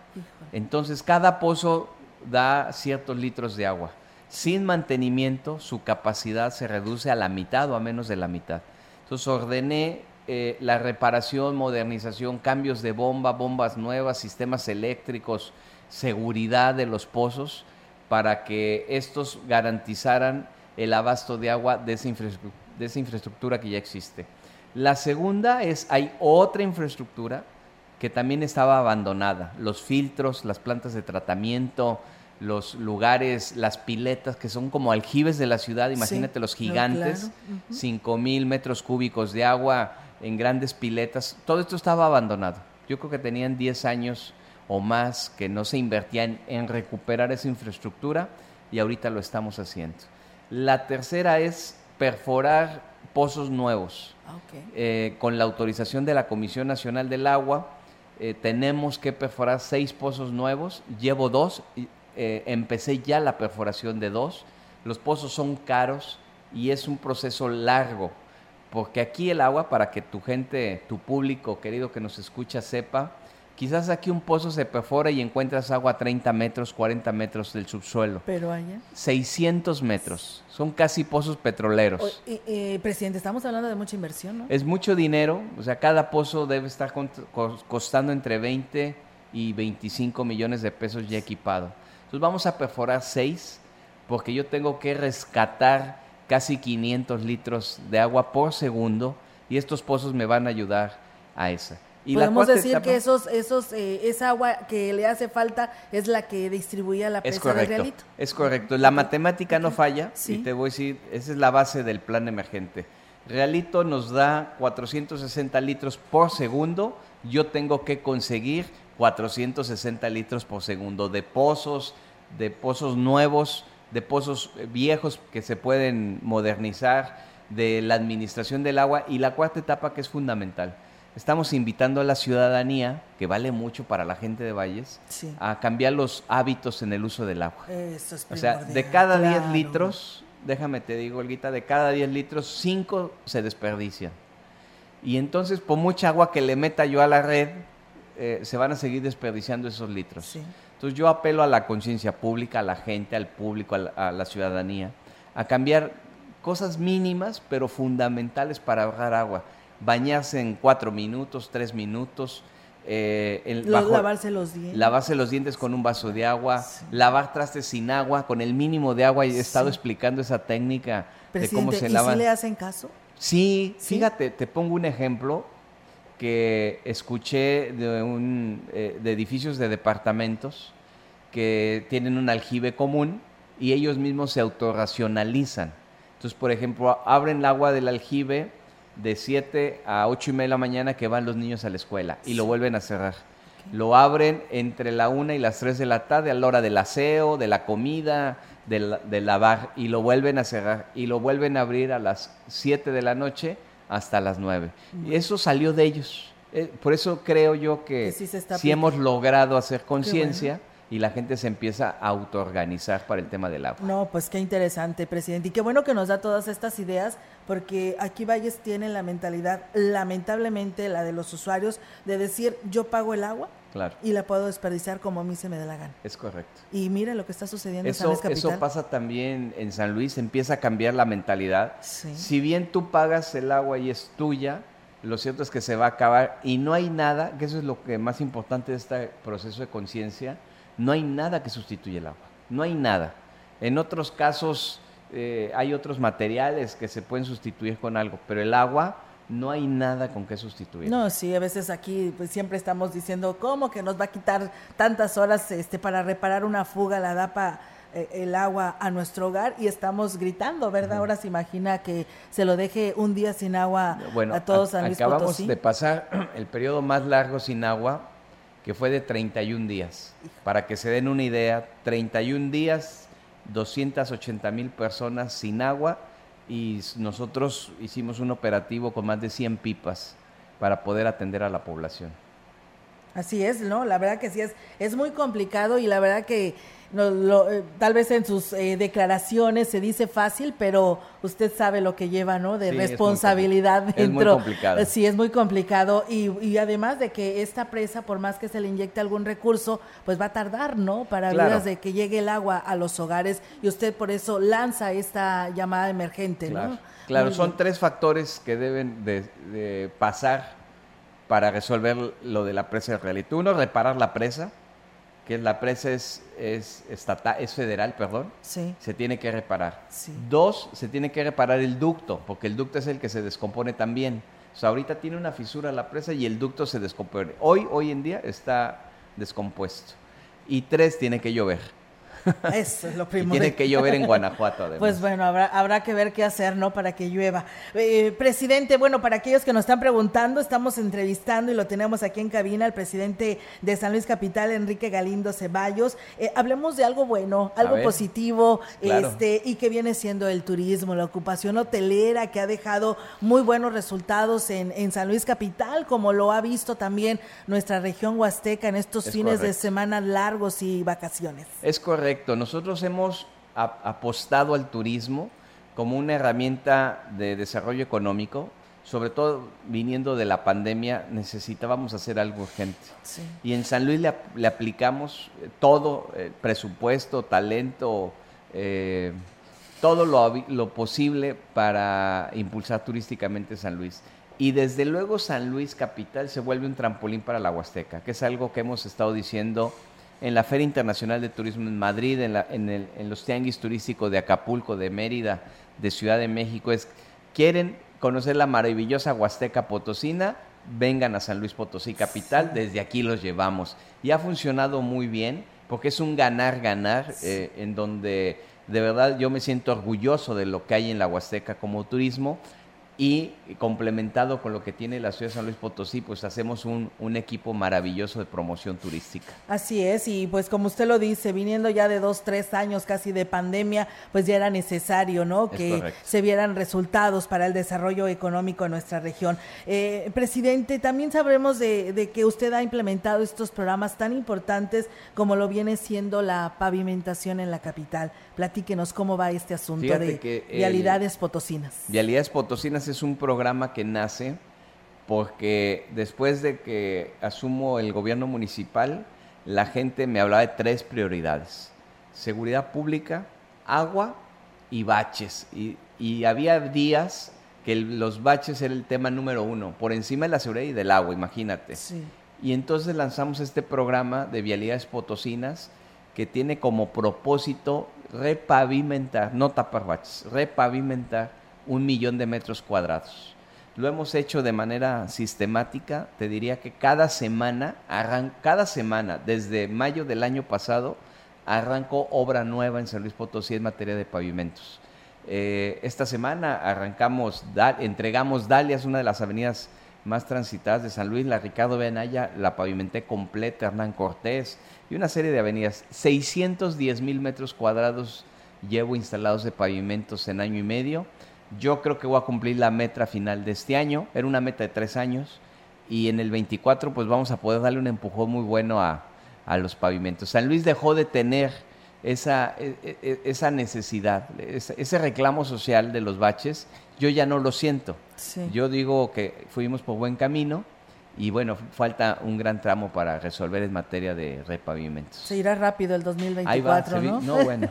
Entonces cada pozo da ciertos litros de agua. Sin mantenimiento, su capacidad se reduce a la mitad o a menos de la mitad. Entonces ordené eh, la reparación, modernización, cambios de bomba, bombas nuevas, sistemas eléctricos, seguridad de los pozos, para que estos garantizaran el abasto de agua de esa, infraestru- de esa infraestructura que ya existe. La segunda es, hay otra infraestructura que también estaba abandonada. Los filtros, las plantas de tratamiento, los lugares, las piletas que son como aljibes de la ciudad, imagínate los gigantes, claro. 5 mil metros cúbicos de agua en grandes piletas, todo esto estaba abandonado. Yo creo que tenían 10 años o más que no se invertían en recuperar esa infraestructura y ahorita lo estamos haciendo. La tercera es perforar pozos nuevos. Ah. Eh, con la autorización de la Comisión Nacional del Agua, eh, tenemos que perforar seis pozos nuevos. Llevo dos, y, eh, empecé ya la perforación de dos. Los pozos son caros y es un proceso largo, porque aquí el agua, para que tu gente, tu público querido que nos escucha sepa, quizás aquí un pozo se perfora y encuentras agua a 30 metros, 40 metros del subsuelo. Pero allá. 600 metros, son casi pozos petroleros. O- presidente, estamos hablando de mucha inversión, ¿no? Es mucho dinero, o sea, cada pozo debe estar costando entre 20 y 25 millones de pesos ya equipado. Entonces vamos a perforar seis porque yo tengo que rescatar casi 500 litros de agua por segundo y estos pozos me van a ayudar a esa. Y Podemos decir etapa- que esos, esos, eh, esa agua que le hace falta es la que distribuía la Es presa de Realito. es correcto. La matemática no falla Sí. y te voy a decir, esa es la base del plan emergente. Realito nos da 460 litros por segundo, yo tengo que conseguir 460 litros por segundo de pozos, de pozos nuevos, de pozos eh, viejos que se pueden modernizar, de la administración del agua y la cuarta etapa que es fundamental. Estamos invitando a la ciudadanía, que vale mucho para la gente de Valles, Sí. a cambiar los hábitos en el uso del agua. Eso es O sea, de cada 10 claro. litros, déjame te digo, Olguita, de cada 10 litros, 5 se desperdician. Y entonces, por mucha agua que le meta yo a la red, eh, se van a seguir desperdiciando esos litros. Entonces, yo apelo a la conciencia pública, a la gente, al público, a la, a la ciudadanía, a cambiar cosas mínimas, pero fundamentales para ahorrar agua. Bañarse en 4 minutos, 3 minutos. eh, lavarse los dientes. Lavarse los dientes con un vaso de agua, lavar trastes sin agua, con el mínimo de agua. Y he estado Sí. explicando esa técnica de cómo se ¿y lava. si le hacen caso? Sí, fíjate, te pongo un ejemplo que escuché de, un, eh, de edificios de departamentos que tienen un aljibe común y ellos mismos se autorracionalizan. Entonces, por ejemplo, abren el agua del aljibe de 7 a 8 y media de la mañana que van los niños a la escuela y lo vuelven a cerrar. Lo abren entre la 1 y las 3 de la tarde a la hora del aseo, de la comida, de, la- de lavar y lo vuelven a cerrar y lo vuelven a abrir a las 7 de la noche hasta las 9. Y eso salió de ellos. Eh, por eso creo yo que, Que sí hemos logrado hacer conciencia y la gente se empieza a autoorganizar para el tema del agua. No, pues qué interesante, presidente. Y qué bueno que nos da todas estas ideas, porque aquí Valles tiene la mentalidad, lamentablemente la de los usuarios, de decir yo pago el agua Claro, y la puedo desperdiciar como a mí se me dé la gana. es correcto. Y mire lo que está sucediendo en San Eso, Luis Capital. eso pasa también en San Luis, empieza a cambiar la mentalidad. Sí. Si bien tú pagas el agua y es tuya, lo cierto es que se va a acabar y no hay nada, que eso es lo que más importante de este proceso de conciencia, no hay nada que sustituya el agua, no hay nada. En otros casos eh, hay otros materiales que se pueden sustituir con algo, pero el agua no hay nada con que sustituir. No, sí, a veces aquí pues siempre estamos diciendo, ¿cómo que nos va a quitar tantas horas este para reparar una fuga la DAPA eh, el agua a nuestro hogar y estamos gritando, ¿verdad? Ahora se imagina que se lo deje un día sin agua a todos a, Luis acabamos de pasar el periodo más largo sin agua que fue de 31 días. Para que se den una idea, 31 días, 280 mil personas sin agua y nosotros hicimos un operativo con más de 100 pipas para poder atender a la población. Así es, ¿no? La verdad que sí es, es muy complicado y la verdad que lo, eh, tal vez en sus eh, declaraciones se dice fácil, pero usted sabe lo que lleva, ¿no? De responsabilidad dentro. Es muy complicado. Sí, es muy complicado. Y, además de que esta presa, por más que se le inyecte algún recurso, pues va a tardar, ¿no? Para claro. de que llegue el agua a los hogares y usted por eso lanza esta llamada emergente, claro. ¿no? Claro, son tres factores que deben de, pasar para resolver lo de la presa de realidad. Uno, reparar la presa que la presa es, es, estatal, es federal, perdón, sí. se tiene que reparar. Dos, se tiene que reparar el ducto, porque el ducto es el que se descompone también. O sea, ahorita tiene una fisura la presa y el ducto se descompone. Hoy, hoy en día está descompuesto. Y tres, tiene que llover. Eso es lo primero. tiene que llover en Guanajuato, además. Pues bueno, habrá, habrá que ver qué hacer, ¿no? Para que llueva. Eh, presidente, bueno, para aquellos que nos están preguntando, estamos entrevistando y lo tenemos aquí en cabina al presidente de San Luis Capital, Enrique Galindo Ceballos. Eh, hablemos de algo bueno, algo positivo, este, y que viene siendo el turismo, la ocupación hotelera, que ha dejado muy buenos resultados en, en San Luis Capital, como lo ha visto también nuestra región huasteca en estos fines de semana largos y vacaciones. Es correcto correcto. Nosotros hemos apostado al turismo como una herramienta de desarrollo económico, sobre todo viniendo de la pandemia, necesitábamos hacer algo urgente. Y en San Luis le, aplicamos eh, todo, eh, presupuesto, talento, eh, todo lo, lo, posible para impulsar turísticamente San Luis. Y desde luego San Luis Capital se vuelve un trampolín para la Huasteca, que es algo que hemos estado diciendo en la Feria Internacional de Turismo en Madrid, en, la, en, el, en los tianguis turísticos de Acapulco, de Mérida, de Ciudad de México, es, quieren conocer la maravillosa Huasteca Potosina, vengan a San Luis Potosí Capital, desde aquí los llevamos. Y ha funcionado muy bien, porque es un ganar-ganar, eh, en donde de verdad yo me siento orgulloso de lo que hay en la Huasteca como turismo, y complementado con lo que tiene la ciudad de San Luis Potosí, pues hacemos un, equipo maravilloso de promoción turística. Así es, y pues como usted lo dice, viniendo ya de dos, tres años casi de pandemia, pues ya era necesario, ¿no? que se vieran resultados para el desarrollo económico de nuestra región. Eh, presidente, también sabremos de, que usted ha implementado estos programas tan importantes como lo viene siendo la pavimentación en la capital. Platíquenos cómo va este asunto de vialidades potosinas. Vialidades potosinas es un programa que nace porque después de que asumo el gobierno municipal, la gente me hablaba de tres prioridades. Seguridad pública, agua y baches. Y, había días que los baches era el tema número uno, por encima de la seguridad y del agua, imagínate. Y entonces lanzamos este programa de vialidades potosinas que tiene como propósito repavimentar, no tapar baches, repavimentar un millón de metros cuadrados. Lo hemos hecho de manera sistemática, te diría que cada semana, cada semana, desde mayo del año pasado, arrancó obra nueva en San Luis Potosí en materia de pavimentos. Eh, esta semana arrancamos, entregamos Dalias, una de las avenidas más transitadas de San Luis, la Ricardo Benaya, la pavimenté completa, Hernán Cortés y una serie de avenidas. 610 mil metros cuadrados llevo instalados de pavimentos en año y medio yo creo que voy a cumplir la meta final de este año. Era una meta de tres años. Y en el 24 pues vamos a poder darle un empujón muy bueno a, los pavimentos. San Luis dejó de tener esa, e, e, e, esa necesidad, ese reclamo social de los baches. Yo ya no lo siento. Yo digo que fuimos por buen camino y bueno, falta un gran tramo para resolver en materia de repavimentos. Se irá rápido el 2024, Ahí ¿no? no, bueno,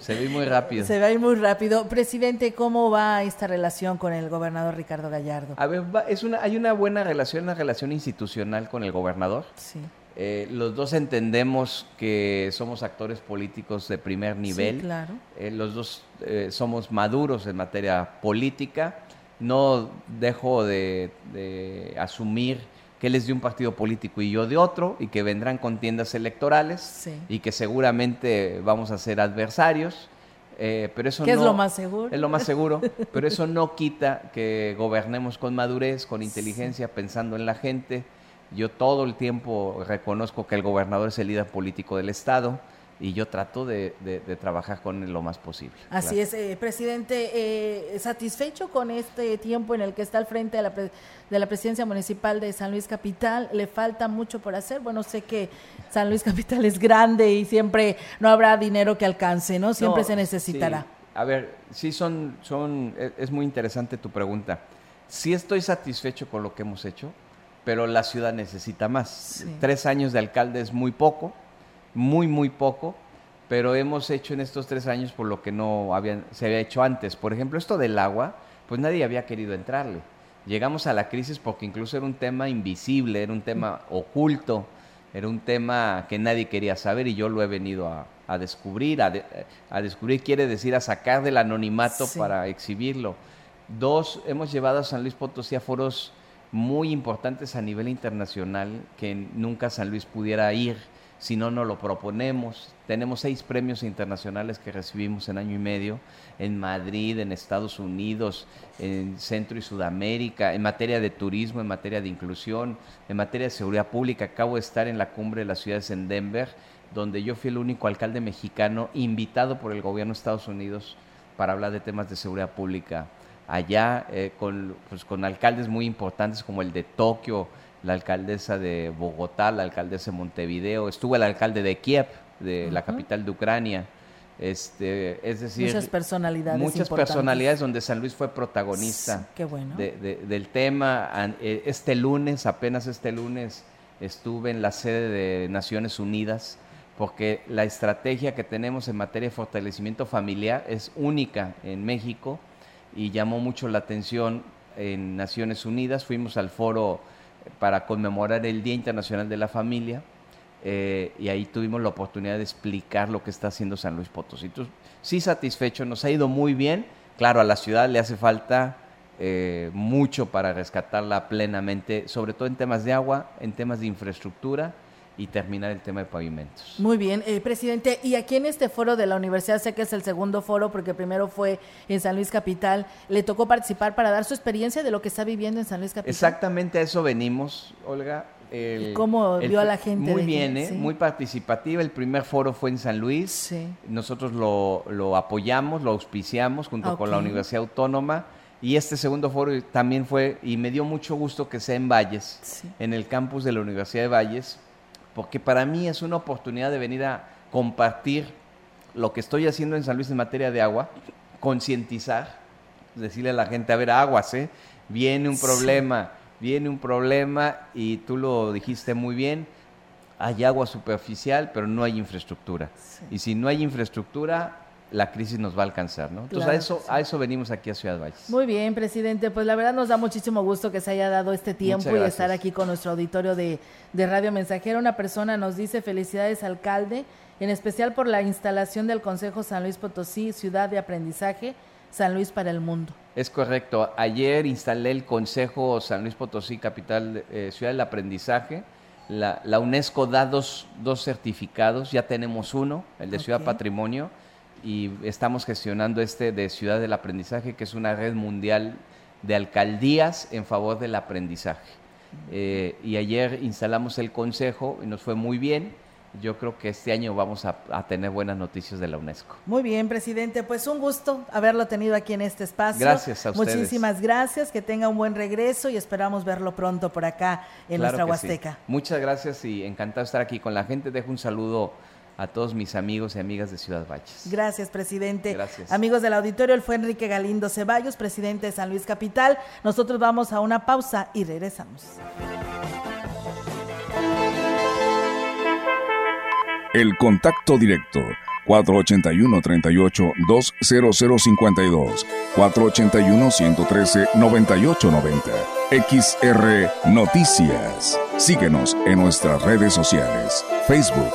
se ve muy rápido. Se va a ir muy rápido. Presidente, ¿cómo va esta relación con el gobernador Ricardo Gallardo? A ver, es una, hay una buena relación, una relación institucional con el gobernador. Sí. Eh, los dos entendemos que somos actores políticos de primer nivel. Sí, claro. Eh, los dos eh, somos maduros en materia política. No dejo de, de asumir que él es de un partido político y yo de otro, y que vendrán contiendas electorales, Sí. y que seguramente vamos a ser adversarios. eh, pero eso ¿Qué es no- lo más seguro? Es lo más seguro, pero eso no quita que gobernemos con madurez, con inteligencia, pensando en la gente. Yo todo el tiempo reconozco que el gobernador es el líder político del Estado y yo trato de, de- de trabajar con él lo más posible. Así Claro. es, eh, presidente, eh, satisfecho con este tiempo en el que está al frente de la, pre- de la presidencia municipal de San Luis Capital. Le falta mucho por hacer. Bueno, sé que San Luis Capital es grande y siempre no habrá dinero que alcance, ¿no? Siempre No, se necesitará. sí. A ver, sí son, son, e- es muy interesante tu pregunta. Sí estoy satisfecho con lo que hemos hecho, pero la ciudad necesita más. Sí. Tres años de alcalde es muy poco, muy, muy poco, pero hemos hecho en estos tres años por lo que no habían, se había hecho antes. Por ejemplo, esto del agua, pues nadie había querido entrarle. Llegamos a la crisis porque incluso era un tema invisible, era un tema oculto, era un tema que nadie quería saber y yo lo he venido a, a descubrir. A, de- a descubrir quiere decir a sacar del anonimato Sí. para exhibirlo. Dos, hemos llevado a San Luis Potosí a foros muy importantes a nivel internacional que nunca San Luis pudiera ir si no nos lo proponemos. Tenemos seis premios internacionales que recibimos en año y medio en Madrid, en Estados Unidos, en Centro y Sudamérica, en materia de turismo, en materia de inclusión, en materia de seguridad pública. Acabo de estar en la cumbre de las ciudades en Denver, donde yo fui el único alcalde mexicano invitado por el gobierno de Estados Unidos para hablar de temas de seguridad pública allá eh, con, pues, con alcaldes muy importantes como el de Tokio, la alcaldesa de Bogotá, la alcaldesa de Montevideo, estuvo el alcalde de Kiev, de la capital de Ucrania. Este, es decir, Muchas personalidades muchas personalidades donde San Luis fue protagonista Sí, qué bueno. de- de- del tema. Eh, Este lunes, apenas este lunes, estuve en la sede de Naciones Unidas porque la estrategia que tenemos en materia de fortalecimiento familiar es única en México y llamó mucho la atención en Naciones Unidas. Fuimos al foro para conmemorar el Día Internacional de la Familia eh, y ahí tuvimos la oportunidad de explicar lo que está haciendo San Luis Potosí. Entonces, sí satisfecho, nos ha ido muy bien. Claro, a la ciudad le hace falta eh, mucho para rescatarla plenamente, sobre todo en temas de agua, en temas de infraestructura y terminar el tema de pavimentos. Muy bien, eh, presidente. Y aquí en este foro de la universidad, sé que es el segundo foro porque primero fue en San Luis Capital, le tocó participar para dar su experiencia de lo que está viviendo en San Luis Capital. Exactamente a eso venimos, Olga. El- ¿Y cómo el vio a la gente Muy bien, ¿eh? sí. muy participativa. El primer foro fue en San Luis. Nosotros lo, lo apoyamos, lo auspiciamos junto con la. Universidad Autónoma. Y este segundo foro también fue, y me dio mucho gusto que sea en Valles, en el campus de la Universidad de Valles, porque para mí es una oportunidad de venir a compartir lo que estoy haciendo en San Luis en materia de agua, concientizar, decirle a la gente, a ver, aguas, ¿eh? Viene un Sí. problema, viene un problema y tú lo dijiste muy bien, hay agua superficial, pero no hay infraestructura. Y si no hay infraestructura, la crisis nos va a alcanzar, ¿no? Entonces Claro a eso, sí. a eso venimos aquí a Ciudad Valles. Muy bien, presidente. Pues la verdad nos da muchísimo gusto que se haya dado este tiempo y estar aquí con nuestro auditorio de, de Radio Mensajera. Una persona nos dice felicidades, alcalde, en especial por la instalación del Consejo San Luis Potosí, ciudad de aprendizaje, San Luis para el mundo. Es correcto. Ayer instalé el Consejo San Luis Potosí, capital, eh, ciudad del aprendizaje. La, la UNESCO da dos, dos certificados, ya tenemos uno, el de Ciudad. Patrimonio, y estamos gestionando este de Ciudad del Aprendizaje, que es una red mundial de alcaldías en favor del aprendizaje. Eh, y ayer instalamos el consejo y nos fue muy bien. Yo creo que este año vamos a, a tener buenas noticias de la UNESCO. Muy bien, presidente. Pues un gusto haberlo tenido aquí en este espacio. Gracias a ustedes. Muchísimas gracias. Que tenga un buen regreso y esperamos verlo pronto por acá en Claro nuestra sí. Huasteca. Muchas gracias y encantado de estar aquí con la gente. Dejo un saludo a todos mis amigos y amigas de Ciudad Valles. Gracias, presidente. Gracias. Amigos del auditorio, él fue Enrique Galindo Ceballos, presidente de San Luis Capital. Nosotros vamos a una pausa y regresamos. El contacto directo 481-38-20052, 481-113-9890, XR Noticias. Síguenos en nuestras redes sociales, Facebook,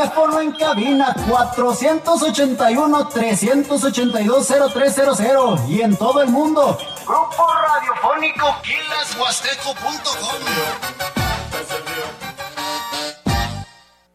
Teléfono en cabina 481-382-0300 y en todo el mundo. Grupo Radiofónico Quilashuasteco.com.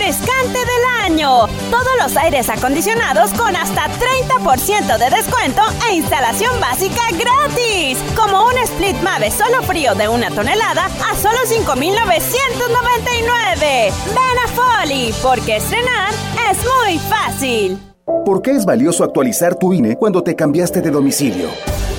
refrescante del año. Todos los aires acondicionados con hasta 30% de descuento e instalación básica gratis. Como un Split Mave solo frío de una tonelada a solo 5,999. Ven a Folly, porque estrenar es muy fácil. ¿Por qué es valioso actualizar tu INE cuando te cambiaste de domicilio?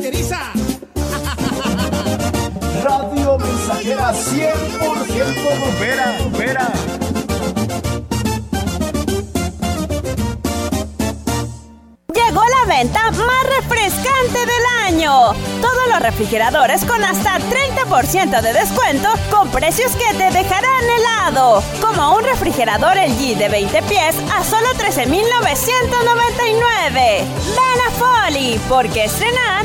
Caracteriza. Radio Mensajera 100% bombera, bombera. Llegó la venta más refrescante del año. Todos los refrigeradores con hasta 30% de descuento con precios que te dejarán helado. Como un refrigerador LG de 20 pies a solo 13,999. Ven a Folly, porque estrenar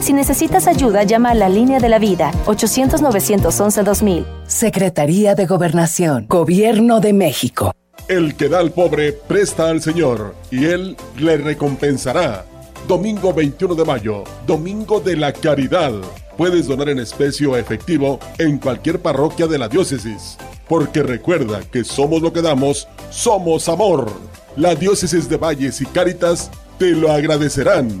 Si necesitas ayuda, llama a la línea de la vida 800-911-2000. Secretaría de Gobernación, Gobierno de México. El que da al pobre presta al Señor y Él le recompensará. Domingo 21 de mayo, Domingo de la Caridad. Puedes donar en especie o efectivo en cualquier parroquia de la diócesis. Porque recuerda que somos lo que damos, somos amor. La diócesis de Valles y Cáritas te lo agradecerán.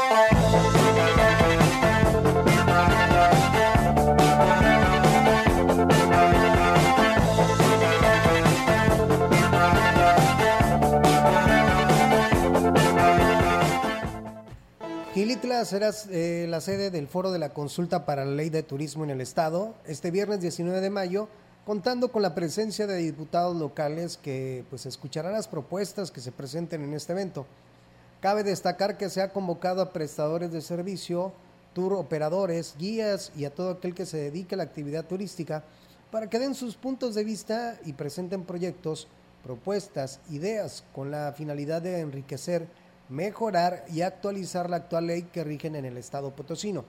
Gilitla será eh, la sede del foro de la consulta para la ley de turismo en el estado este viernes 19 de mayo contando con la presencia de diputados locales que pues escucharán las propuestas que se presenten en este evento. Cabe destacar que se ha convocado a prestadores de servicio, tour operadores, guías y a todo aquel que se dedique a la actividad turística para que den sus puntos de vista y presenten proyectos, propuestas, ideas con la finalidad de enriquecer, mejorar y actualizar la actual ley que rigen en el estado potosino.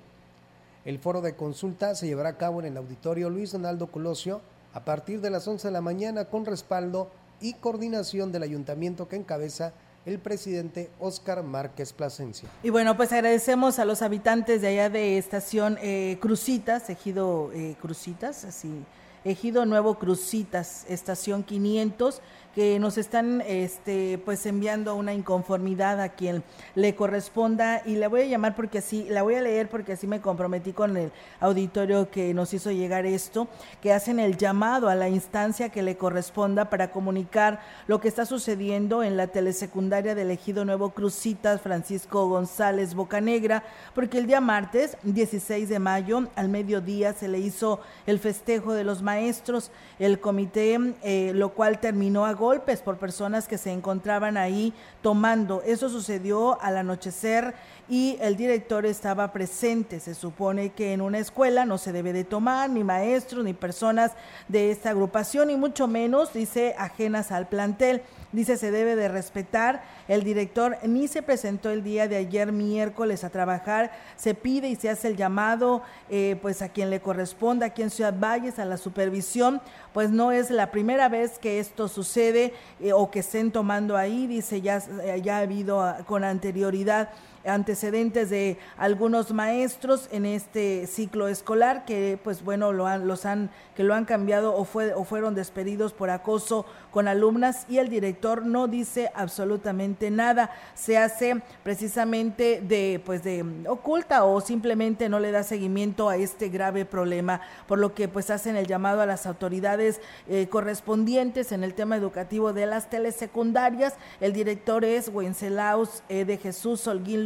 El foro de consulta se llevará a cabo en el auditorio Luis Donaldo Colosio a partir de las 11 de la mañana con respaldo y coordinación del ayuntamiento que encabeza el presidente Óscar Márquez Plasencia. Y bueno, pues agradecemos a los habitantes de allá de estación eh, Crucitas, ejido eh, Crucitas, así, ejido Nuevo Crucitas, estación 500 que nos están este, pues enviando una inconformidad a quien le corresponda. Y la voy a llamar porque así, la voy a leer porque así me comprometí con el auditorio que nos hizo llegar esto, que hacen el llamado a la instancia que le corresponda para comunicar lo que está sucediendo en la telesecundaria del ejido Nuevo Crucitas Francisco González Bocanegra, porque el día martes 16 de mayo al mediodía se le hizo el festejo de los maestros, el comité, eh, lo cual terminó a golpes por personas que se encontraban ahí tomando. Eso sucedió al anochecer y el director estaba presente. Se supone que en una escuela no se debe de tomar ni maestros ni personas de esta agrupación y mucho menos, dice, ajenas al plantel. Dice se debe de respetar. El director ni se presentó el día de ayer miércoles a trabajar. Se pide y se hace el llamado eh, pues a quien le corresponda, aquí en Ciudad Valles, a la supervisión. Pues no es la primera vez que esto sucede eh, o que estén tomando ahí. Dice ya, ya ha habido ah, con anterioridad antecedentes de algunos maestros en este ciclo escolar que pues bueno lo han, los han que lo han cambiado o fue o fueron despedidos por acoso con alumnas y el director no dice absolutamente nada. Se hace precisamente de pues de oculta o simplemente no le da seguimiento a este grave problema por lo que pues hacen el llamado a las autoridades eh, correspondientes en el tema educativo de las telesecundarias. El director es Wencelaus eh, de Jesús Holguín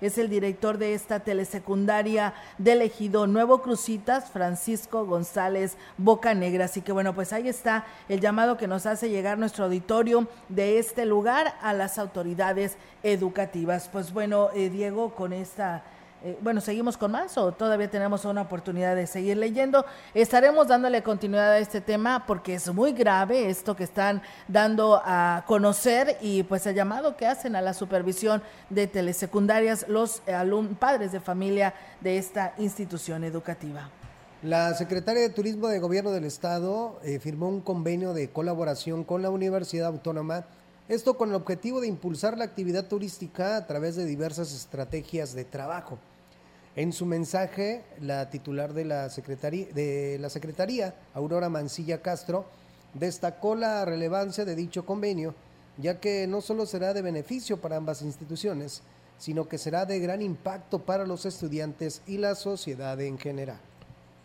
Es el director de esta telesecundaria del ejido Nuevo Crucitas, Francisco González Bocanegra. Así que bueno, pues ahí está el llamado que nos hace llegar nuestro auditorio de este lugar a las autoridades educativas. Pues bueno, eh, Diego, con esta eh, bueno, ¿seguimos con más o todavía tenemos una oportunidad de seguir leyendo? Estaremos dándole continuidad a este tema porque es muy grave esto que están dando a conocer y pues el llamado que hacen a la supervisión de telesecundarias los padres de familia de esta institución educativa. La secretaria de Turismo de Gobierno del Estado eh, firmó un convenio de colaboración con la Universidad Autónoma, esto con el objetivo de impulsar la actividad turística a través de diversas estrategias de trabajo. En su mensaje, la titular de la, Secretaría, de la Aurora Mancilla Castro, destacó la relevancia de dicho convenio, ya que no solo será de beneficio para ambas instituciones, sino que será de gran impacto para los estudiantes y la sociedad en general.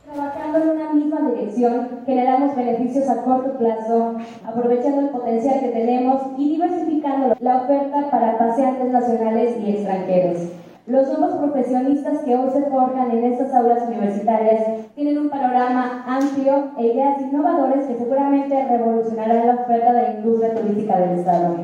Trabajando en una misma dirección, generamos beneficios a corto plazo, aprovechando el potencial que tenemos y diversificando la oferta para paseantes nacionales y extranjeros. Los nuevos profesionistas que hoy se forjan en estas aulas universitarias tienen un panorama amplio e ideas innovadoras que seguramente revolucionarán la oferta de la industria turística del Estado.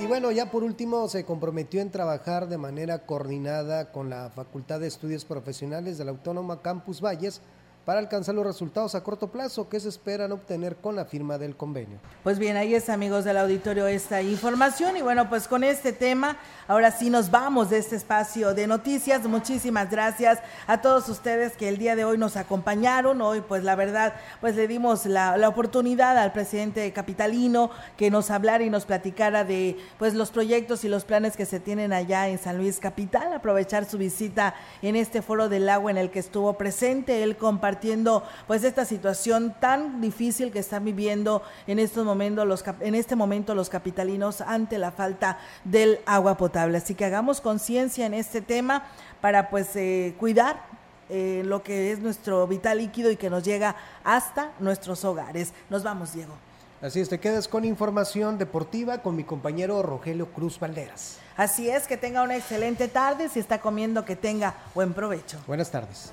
Y bueno, ya por último se comprometió en trabajar de manera coordinada con la Facultad de Estudios Profesionales de la Autónoma Campus Valles para alcanzar los resultados a corto plazo que se esperan obtener con la firma del convenio. Pues bien, ahí es amigos del auditorio esta información y bueno, pues con este tema, ahora sí nos vamos de este espacio de noticias. Muchísimas gracias a todos ustedes que el día de hoy nos acompañaron. Hoy pues la verdad, pues le dimos la, la oportunidad al presidente capitalino que nos hablara y nos platicara de pues los proyectos y los planes que se tienen allá en San Luis Capital, aprovechar su visita en este foro del agua en el que estuvo presente. Él compartió pues esta situación tan difícil que están viviendo en estos momentos los en este momento los capitalinos ante la falta del agua potable. Así que hagamos conciencia en este tema para pues eh, cuidar eh, lo que es nuestro vital líquido y que nos llega hasta nuestros hogares. Nos vamos, Diego. Así es, te quedas con información deportiva con mi compañero Rogelio Cruz Valderas. Así es, que tenga una excelente tarde. Si está comiendo, que tenga buen provecho. Buenas tardes.